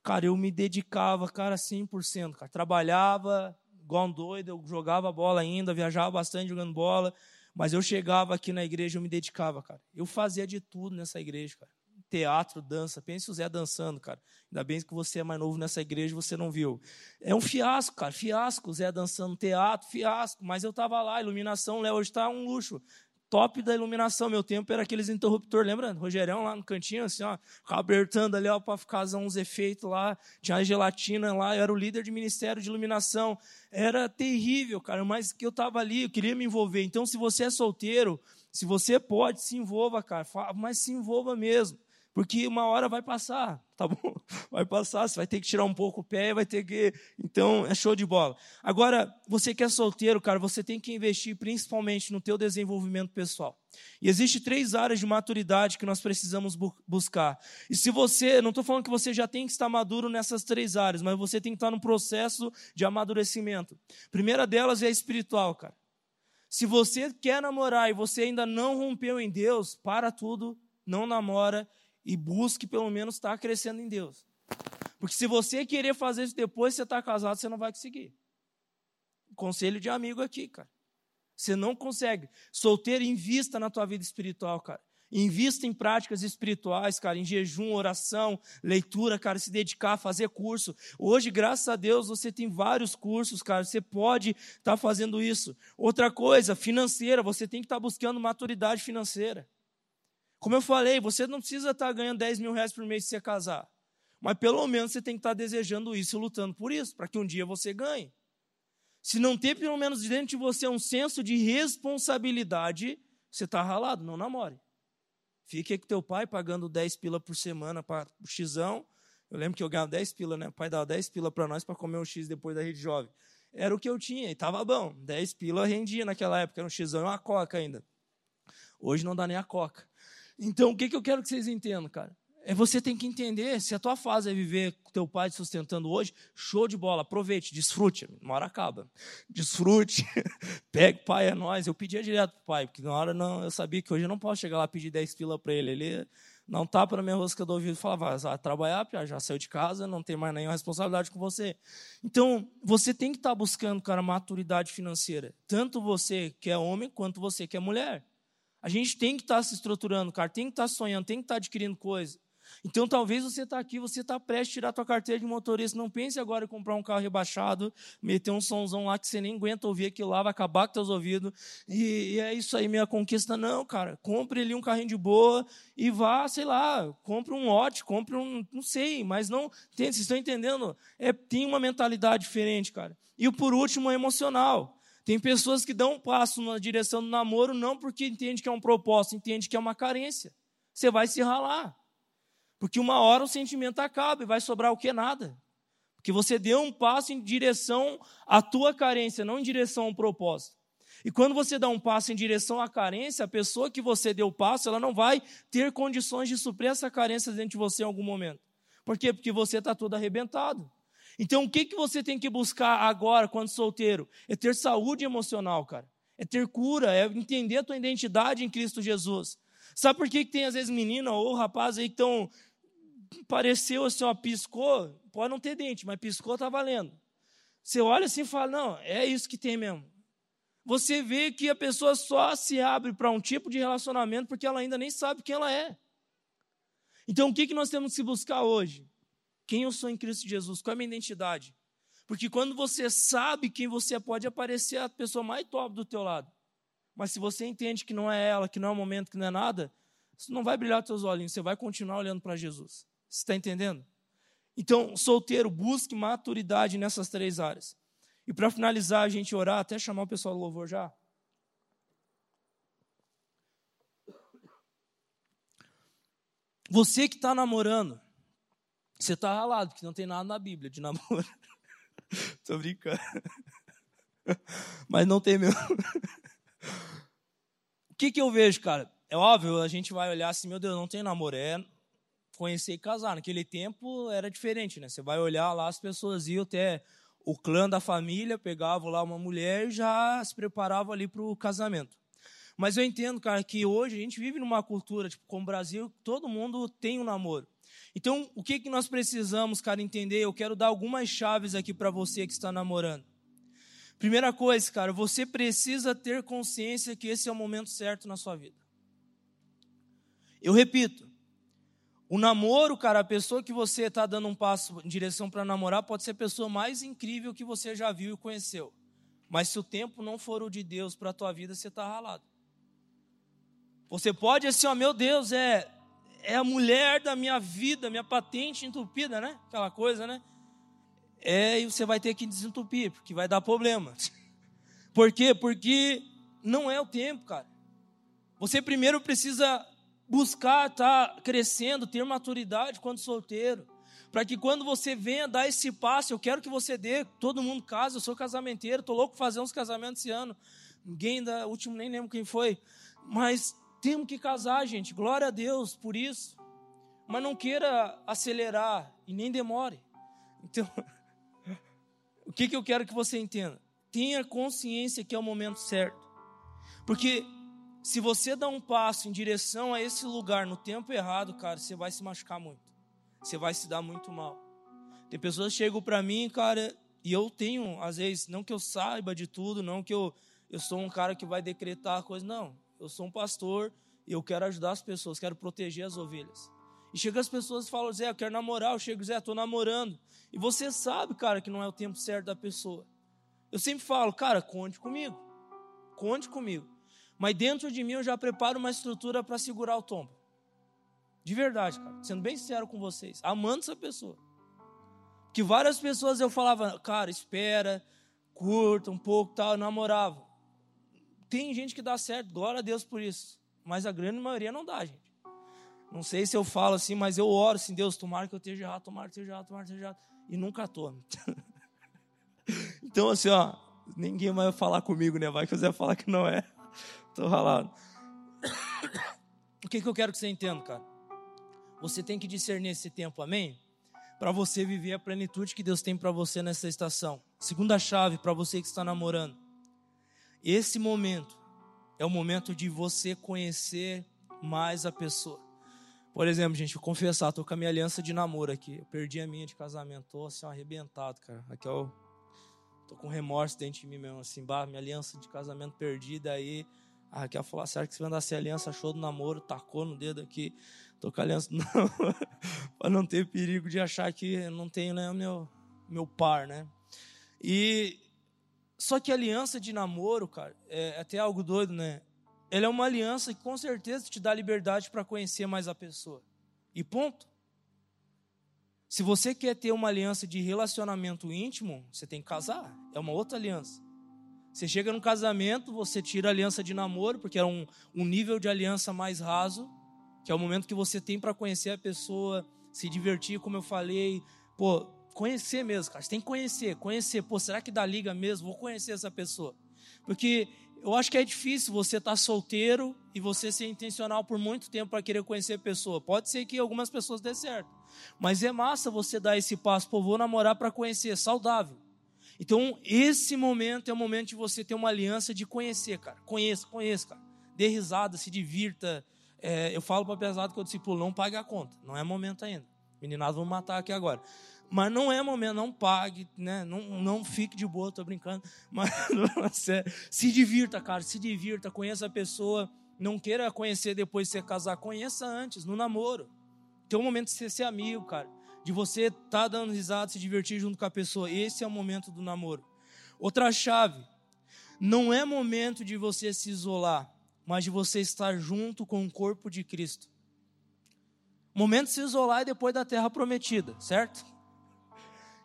cara, eu me dedicava, cara, 100%, cara. Trabalhava igual um doido, eu jogava bola ainda, viajava bastante jogando bola, mas eu chegava aqui na igreja, eu me dedicava, cara. Eu fazia de tudo nessa igreja, cara teatro, dança. Pense o Zé dançando, cara. Ainda bem que você é mais novo nessa igreja e você não viu. É um fiasco, cara. Fiasco. O Zé dançando teatro, fiasco. Mas eu estava lá, iluminação, Léo, hoje está um luxo. Top da iluminação. Meu tempo era aqueles interruptor, lembra? Rogerão lá no cantinho, assim, ó, abertando ali, ó, para ficar uns efeitos lá. Tinha a gelatina lá, eu era o líder de ministério de iluminação. Era terrível, cara, mas que eu estava ali, eu queria me envolver. Então, se você é solteiro, se você pode, se envolva, cara, mas se envolva mesmo. Porque uma hora vai passar, tá bom? Vai passar, você vai ter que tirar um pouco o pé, vai ter que. Então, é show de bola. Agora, você que é solteiro, cara, você tem que investir principalmente no teu desenvolvimento pessoal. E existe três áreas de maturidade que nós precisamos bu buscar. E se você, não estou falando que você já tem que estar maduro nessas três áreas, mas você tem que estar no processo de amadurecimento. A primeira delas é a espiritual, cara. Se você quer namorar e você ainda não rompeu em Deus, para tudo, não namora e busque pelo menos estar crescendo em Deus. Porque se você querer fazer isso depois que você está casado, você não vai conseguir. Conselho de amigo aqui, cara. Você não consegue. Solteiro, invista na tua vida espiritual, cara. Invista em práticas espirituais, cara, em jejum, oração, leitura, cara, se dedicar fazer curso. Hoje, graças a Deus, você tem vários cursos, cara, você pode estar tá fazendo isso. Outra coisa, financeira, você tem que estar tá buscando maturidade financeira. Como eu falei, você não precisa estar tá ganhando 10 mil reais por mês se você casar. Mas pelo menos você tem que estar tá desejando isso e lutando por isso, para que um dia você ganhe. Se não ter pelo menos dentro de você um senso de responsabilidade, você está ralado, não namore. Fique aí com teu pai pagando 10 pila por semana para o xizão. Eu lembro que eu ganhava 10 pila, né? O pai dava 10 pila para nós para comer um x depois da rede jovem. Era o que eu tinha e estava bom. 10 pila rendia naquela época, era um xizão e uma coca ainda. Hoje não dá nem a coca. Então, o que, que eu quero que vocês entendam, cara? É você tem que entender, se a tua fase é viver com teu pai te sustentando hoje, show de bola, aproveite, desfrute, uma hora acaba. Desfrute, pegue, pai, é nós. Eu pedia direto pro pai, porque na hora não, eu sabia que hoje eu não posso chegar lá pedir 10 pila para ele. Ele não tapa na minha rosca do ouvido e falava, vai trabalhar, já saiu de casa, não tem mais nenhuma responsabilidade com você. Então, você tem que estar tá buscando, cara, maturidade financeira. Tanto você que é homem, quanto você que é mulher. A gente tem que estar tá se estruturando, cara, tem que estar tá sonhando, tem que estar tá adquirindo coisas. Então, talvez você está aqui, você está prestes a tirar a tua carteira de motorista. Não pense agora em comprar um carro rebaixado, meter um somzão lá que você nem aguenta ouvir aquilo lá, vai acabar com teus ouvidos. E, e é isso aí, minha conquista. Não, cara. Compre ali um carrinho de boa e vá, sei lá, compre um lote, compre um. Não sei, mas não. Tem, vocês estão entendendo? É, tem uma mentalidade diferente, cara. E por último, emocional. Tem pessoas que dão um passo na direção do namoro não porque entende que é um propósito, entende que é uma carência. Você vai se ralar. Porque uma hora o sentimento acaba e vai sobrar o que? Nada. Porque você deu um passo em direção à tua carência, não em direção a um propósito. E quando você dá um passo em direção à carência, a pessoa que você deu o passo, ela não vai ter condições de suprir essa carência dentro de você em algum momento. Por quê? Porque você está todo arrebentado. Então, o que, que você tem que buscar agora, quando solteiro? É ter saúde emocional, cara. É ter cura, é entender a tua identidade em Cristo Jesus. Sabe por que, que tem, às vezes, menina ou rapaz aí que estão. Pareceu assim, ó, piscou, pode não ter dente, mas piscou, tá valendo. Você olha assim e fala: não, é isso que tem mesmo. Você vê que a pessoa só se abre para um tipo de relacionamento porque ela ainda nem sabe quem ela é. Então, o que, que nós temos que buscar hoje? Quem eu sou em Cristo Jesus? Qual é a minha identidade? Porque quando você sabe quem você é, pode aparecer a pessoa mais top do teu lado. Mas se você entende que não é ela, que não é o momento, que não é nada, isso não vai brilhar teus olhinhos, você vai continuar olhando para Jesus. Você está entendendo? Então, solteiro, busque maturidade nessas três áreas. E para finalizar, a gente orar, até chamar o pessoal do louvor já. Você que está namorando, você está ralado, que não tem nada na Bíblia de namoro. Estou brincando. Mas não tem mesmo. O que, que eu vejo, cara? É óbvio, a gente vai olhar assim, meu Deus, não tem namoro, é conhecer e casar. Naquele tempo era diferente, né? Você vai olhar lá, as pessoas iam até o clã da família, pegavam lá uma mulher e já se preparavam ali para o casamento. Mas eu entendo, cara, que hoje a gente vive numa cultura, tipo, como o Brasil, todo mundo tem um namoro. Então, o que, que nós precisamos, cara, entender? Eu quero dar algumas chaves aqui para você que está namorando. Primeira coisa, cara, você precisa ter consciência que esse é o momento certo na sua vida. Eu repito, o namoro, cara, a pessoa que você está dando um passo em direção para namorar pode ser a pessoa mais incrível que você já viu e conheceu. Mas se o tempo não for o de Deus para a tua vida, você está ralado. Você pode assim, ó, meu Deus, é, é a mulher da minha vida, minha patente entupida, né? Aquela coisa, né? é, e você vai ter que desentupir, porque vai dar problema. Por quê? Porque não é o tempo, cara. Você primeiro precisa buscar estar tá crescendo, ter maturidade quando solteiro. Para que quando você venha dar esse passo, eu quero que você dê, todo mundo casa, eu sou casamenteiro, estou louco fazer uns casamentos esse ano. Ninguém da último nem lembro quem foi. Mas temos que casar, gente. Glória a Deus por isso. Mas não queira acelerar e nem demore. Então, o que, que eu quero que você entenda? Tenha consciência que é o momento certo. Porque se você dá um passo em direção a esse lugar no tempo errado, cara, você vai se machucar muito. Você vai se dar muito mal. Tem pessoas que chegam para mim, cara, e eu tenho, às vezes, não que eu saiba de tudo, não que eu eu sou um cara que vai decretar a coisa. Não, eu sou um pastor e eu quero ajudar as pessoas, quero proteger as ovelhas. E chega as pessoas e falam, Zé, eu quero namorar. Eu chego, Zé, estou namorando. E você sabe, cara, que não é o tempo certo da pessoa. Eu sempre falo, cara, conte comigo. Conte comigo. Mas dentro de mim eu já preparo uma estrutura para segurar o tombo. De verdade, cara. Sendo bem sincero com vocês. Amando essa pessoa. Que várias pessoas eu falava, cara, espera, curta um pouco, tal, eu namorava. Tem gente que dá certo, glória a Deus por isso. Mas a grande maioria não dá, gente. Não sei se eu falo assim, mas eu oro assim, Deus, tomara que eu esteja errado, tomara que eu esteja errado, tomara que eu esteja errado. E nunca estou. então, assim, ó, ninguém vai falar comigo, né? Vai que você falar que não é. Estou ralado. O que, que eu quero que você entenda, cara? Você tem que discernir esse tempo, amém? Para você viver a plenitude que Deus tem para você nessa estação. Segunda chave para você que está namorando. Esse momento é o momento de você conhecer mais a pessoa. Por exemplo, gente, eu confessar, tô com a minha aliança de namoro aqui. Eu perdi a minha de casamento, tô assim, arrebentado, cara. Aqui eu tô com remorso dentro de mim mesmo, assim, bah, minha aliança de casamento perdida aí. A Raquel falou, ah, será que você vai andar sem aliança? Achou do namoro, tacou no dedo aqui. Tô com a aliança, não, para não ter perigo de achar que não tenho né, meu, meu par, né? E só que a aliança de namoro, cara, é até algo doido, né? Ela é uma aliança que com certeza te dá liberdade para conhecer mais a pessoa. E ponto. Se você quer ter uma aliança de relacionamento íntimo, você tem que casar. É uma outra aliança. Você chega no casamento, você tira a aliança de namoro, porque é um, um nível de aliança mais raso, que é o momento que você tem para conhecer a pessoa, se divertir, como eu falei. Pô, conhecer mesmo, cara. Você tem que conhecer, conhecer. Pô, será que dá liga mesmo? Vou conhecer essa pessoa. Porque eu acho que é difícil você estar tá solteiro e você ser intencional por muito tempo para querer conhecer a pessoa. Pode ser que algumas pessoas dê certo. Mas é massa você dar esse passo, pô, vou namorar para conhecer, saudável. Então, esse momento é o momento de você ter uma aliança de conhecer, cara. Conheça, conheça, cara. Dê risada, se divirta. É, eu falo para pesado que eu discipulo, não pague a conta. Não é momento ainda. Meninados vão matar aqui agora. Mas não é momento, não pague, né? não, não fique de boa, tô brincando. Mas se divirta, cara, se divirta, conheça a pessoa. Não queira conhecer depois de você casar, conheça antes, no namoro. Tem um momento de você ser amigo, cara. De você estar tá dando risada, se divertir junto com a pessoa. Esse é o momento do namoro. Outra chave. Não é momento de você se isolar, mas de você estar junto com o corpo de Cristo. Momento de se isolar é depois da terra prometida, certo?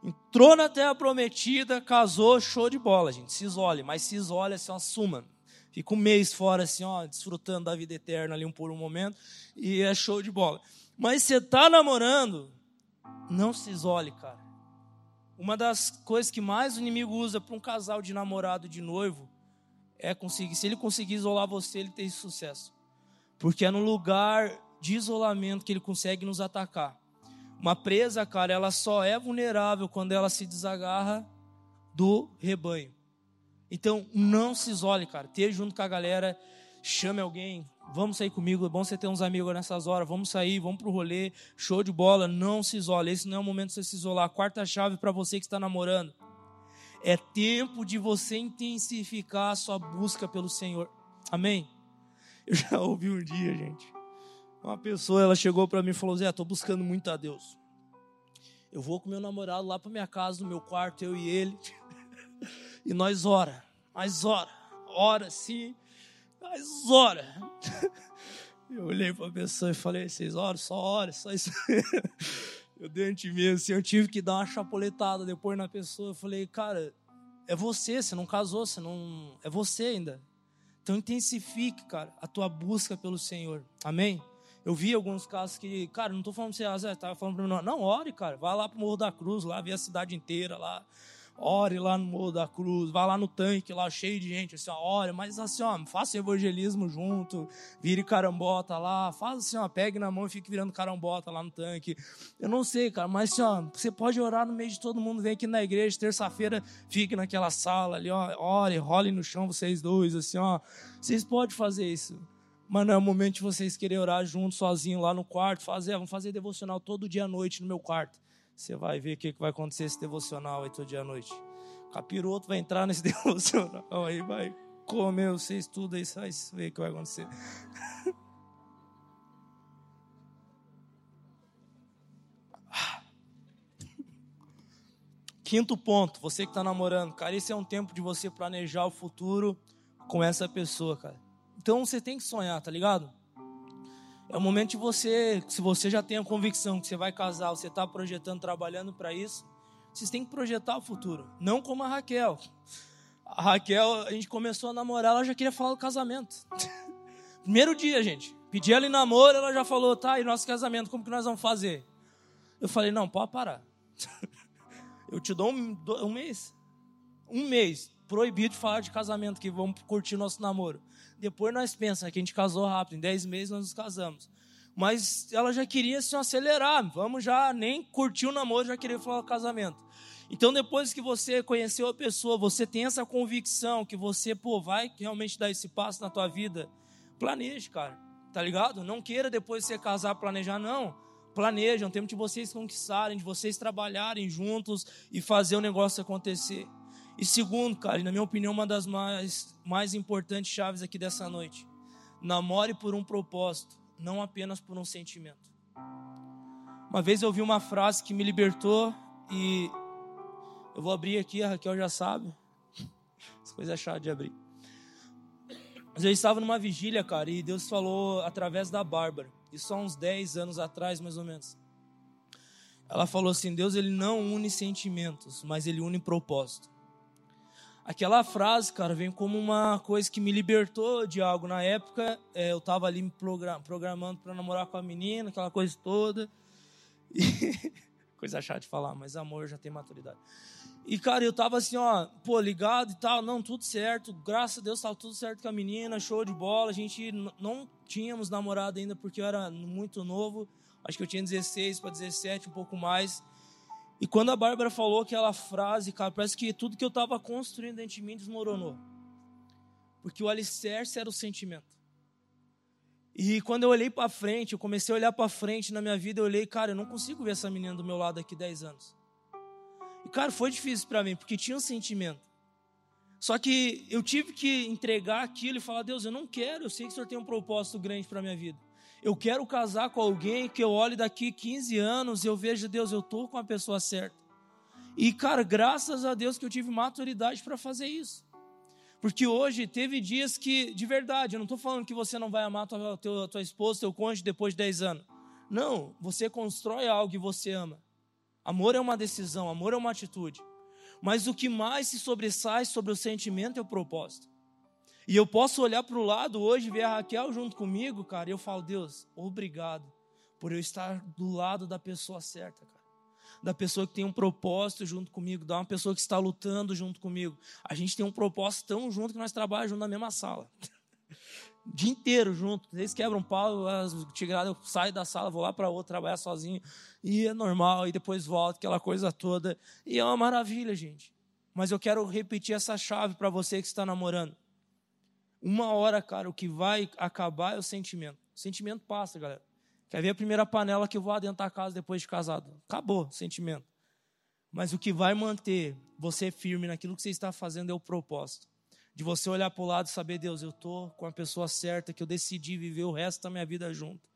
Entrou na terra prometida, casou, show de bola, gente. Se isole, mas se isole assim, assuma. Fica um mês fora, assim, ó, desfrutando da vida eterna ali um por um momento, e é show de bola. Mas você está namorando, não se isole, cara. Uma das coisas que mais o inimigo usa para um casal de namorado de noivo é conseguir. Se ele conseguir isolar você, ele tem sucesso. Porque é no lugar de isolamento que ele consegue nos atacar. Uma presa, cara, ela só é vulnerável quando ela se desagarra do rebanho. Então, não se isole, cara. Esteja junto com a galera, chame alguém, vamos sair comigo, é bom você ter uns amigos nessas horas, vamos sair, vamos pro rolê, show de bola, não se isole. Esse não é o momento de você se isolar. Quarta chave para você que está namorando. É tempo de você intensificar a sua busca pelo Senhor. Amém? Eu já ouvi um dia, gente uma pessoa, ela chegou para mim e falou: Zé, estou buscando muito a Deus. Eu vou com meu namorado lá para minha casa, no meu quarto, eu e ele. e nós ora, mas ora, ora sim, mas ora. Eu olhei para a pessoa e falei: vocês oram, só ora, só isso. eu dentro de mim, assim, eu tive que dar uma chapoletada depois na pessoa. Eu falei: cara, é você, você não casou, você não. É você ainda. Então intensifique, cara, a tua busca pelo Senhor. Amém? Eu vi alguns casos que, cara, não estou falando pra você, tava falando para mim, não, não, ore, cara, vai lá pro Morro da Cruz, lá, vê a cidade inteira lá, ore lá no Morro da Cruz, vai lá no tanque lá, cheio de gente, assim, ó, ore, mas assim, ó, faça evangelismo junto, vire carambota lá, faz assim, ó, pegue na mão e fique virando carambota lá no tanque. Eu não sei, cara, mas assim, ó, você pode orar no meio de todo mundo, vem aqui na igreja, terça-feira, fique naquela sala ali, ó, ore, role no chão vocês dois, assim, ó, vocês podem fazer isso. Mas não é o momento de vocês querem orar junto, sozinho, lá no quarto. Fazer, vamos fazer devocional todo dia à noite no meu quarto. Você vai ver o que vai acontecer esse devocional aí todo dia à noite. Capiroto vai entrar nesse devocional aí, vai comeu, você estuda e sai ver o que vai acontecer. Quinto ponto, você que está namorando, cara, esse é um tempo de você planejar o futuro com essa pessoa, cara. Então você tem que sonhar, tá ligado? É o momento de você, se você já tem a convicção que você vai casar, você está projetando, trabalhando para isso, vocês têm que projetar o futuro. Não como a Raquel. A Raquel, a gente começou a namorar, ela já queria falar do casamento. Primeiro dia, gente. Pedi ela em namoro, ela já falou, tá, e nosso casamento, como que nós vamos fazer? Eu falei, não, pode parar. Eu te dou um, um mês. Um mês. Proibido de falar de casamento, que vamos curtir nosso namoro. Depois nós pensamos que a gente casou rápido. Em 10 meses nós nos casamos. Mas ela já queria se acelerar. Vamos já, nem curtir o namoro, já queria falar casamento. Então, depois que você conheceu a pessoa, você tem essa convicção que você, pô, vai realmente dar esse passo na tua vida, planeje, cara. Tá ligado? Não queira depois de você casar planejar, não planejam, um tempo de vocês conquistarem, de vocês trabalharem juntos e fazer o negócio acontecer. E segundo, cara, e na minha opinião, uma das mais, mais importantes chaves aqui dessa noite: namore por um propósito, não apenas por um sentimento. Uma vez eu ouvi uma frase que me libertou e eu vou abrir aqui, a Raquel já sabe. Essa coisa é chata de abrir. Mas eu estava numa vigília, cara, e Deus falou através da Bárbara. Isso há uns 10 anos atrás, mais ou menos. Ela falou assim: Deus ele não une sentimentos, mas ele une propósito. Aquela frase, cara, vem como uma coisa que me libertou de algo. Na época, é, eu estava ali me programando para namorar com a menina, aquela coisa toda. E... coisa chata de falar, mas amor já tem maturidade. E, cara, eu tava assim, ó, pô, ligado e tal, não, tudo certo, graças a Deus tava tudo certo com a menina, show de bola. A gente não tínhamos namorado ainda porque eu era muito novo, acho que eu tinha 16 para 17, um pouco mais. E quando a Bárbara falou aquela frase, cara, parece que tudo que eu tava construindo dentro de mim desmoronou. Porque o alicerce era o sentimento. E quando eu olhei para frente, eu comecei a olhar para frente na minha vida, eu olhei, cara, eu não consigo ver essa menina do meu lado aqui 10 anos. E, cara, foi difícil para mim, porque tinha um sentimento. Só que eu tive que entregar aquilo e falar: Deus, eu não quero, eu sei que o Senhor tem um propósito grande para minha vida. Eu quero casar com alguém que eu olhe daqui 15 anos e eu vejo, Deus, eu estou com a pessoa certa. E, cara, graças a Deus que eu tive maturidade para fazer isso. Porque hoje teve dias que, de verdade, eu não estou falando que você não vai amar tua, tua, tua esposa, teu cônjuge depois de 10 anos. Não, você constrói algo e você ama. Amor é uma decisão, amor é uma atitude. Mas o que mais se sobressai sobre o sentimento é o propósito. E eu posso olhar para o lado hoje ver a Raquel junto comigo, cara, e eu falo, Deus, obrigado por eu estar do lado da pessoa certa, cara. Da pessoa que tem um propósito junto comigo, da uma pessoa que está lutando junto comigo. A gente tem um propósito tão junto que nós trabalhamos junto na mesma sala. o dia inteiro junto. Eles quebram um pau, as tigradas, eu saio da sala, vou lá para outra, trabalhar sozinho. E é normal, e depois volto, aquela coisa toda. E é uma maravilha, gente. Mas eu quero repetir essa chave para você que está namorando. Uma hora, cara, o que vai acabar é o sentimento. O sentimento passa, galera. Quer ver a primeira panela que eu vou adentar a casa depois de casado? Acabou o sentimento. Mas o que vai manter você firme naquilo que você está fazendo é o propósito de você olhar para o lado e saber, Deus, eu estou com a pessoa certa, que eu decidi viver o resto da minha vida junto.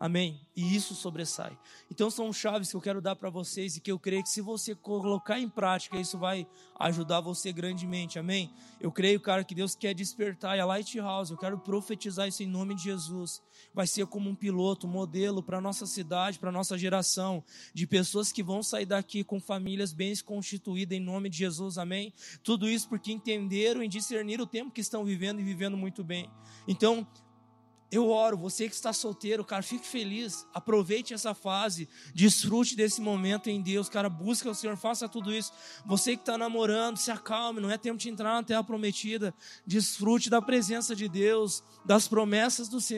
Amém? E isso sobressai. Então são chaves que eu quero dar para vocês e que eu creio que se você colocar em prática, isso vai ajudar você grandemente. Amém? Eu creio, cara, que Deus quer despertar e a Lighthouse, eu quero profetizar isso em nome de Jesus. Vai ser como um piloto, um modelo para nossa cidade, para nossa geração, de pessoas que vão sair daqui com famílias bem constituídas em nome de Jesus. Amém? Tudo isso porque entenderam e discerniram o tempo que estão vivendo e vivendo muito bem. Então, eu oro, você que está solteiro, cara, fique feliz, aproveite essa fase, desfrute desse momento em Deus, cara, busca o Senhor, faça tudo isso. Você que está namorando, se acalme, não é tempo de entrar na terra prometida, desfrute da presença de Deus, das promessas do Senhor.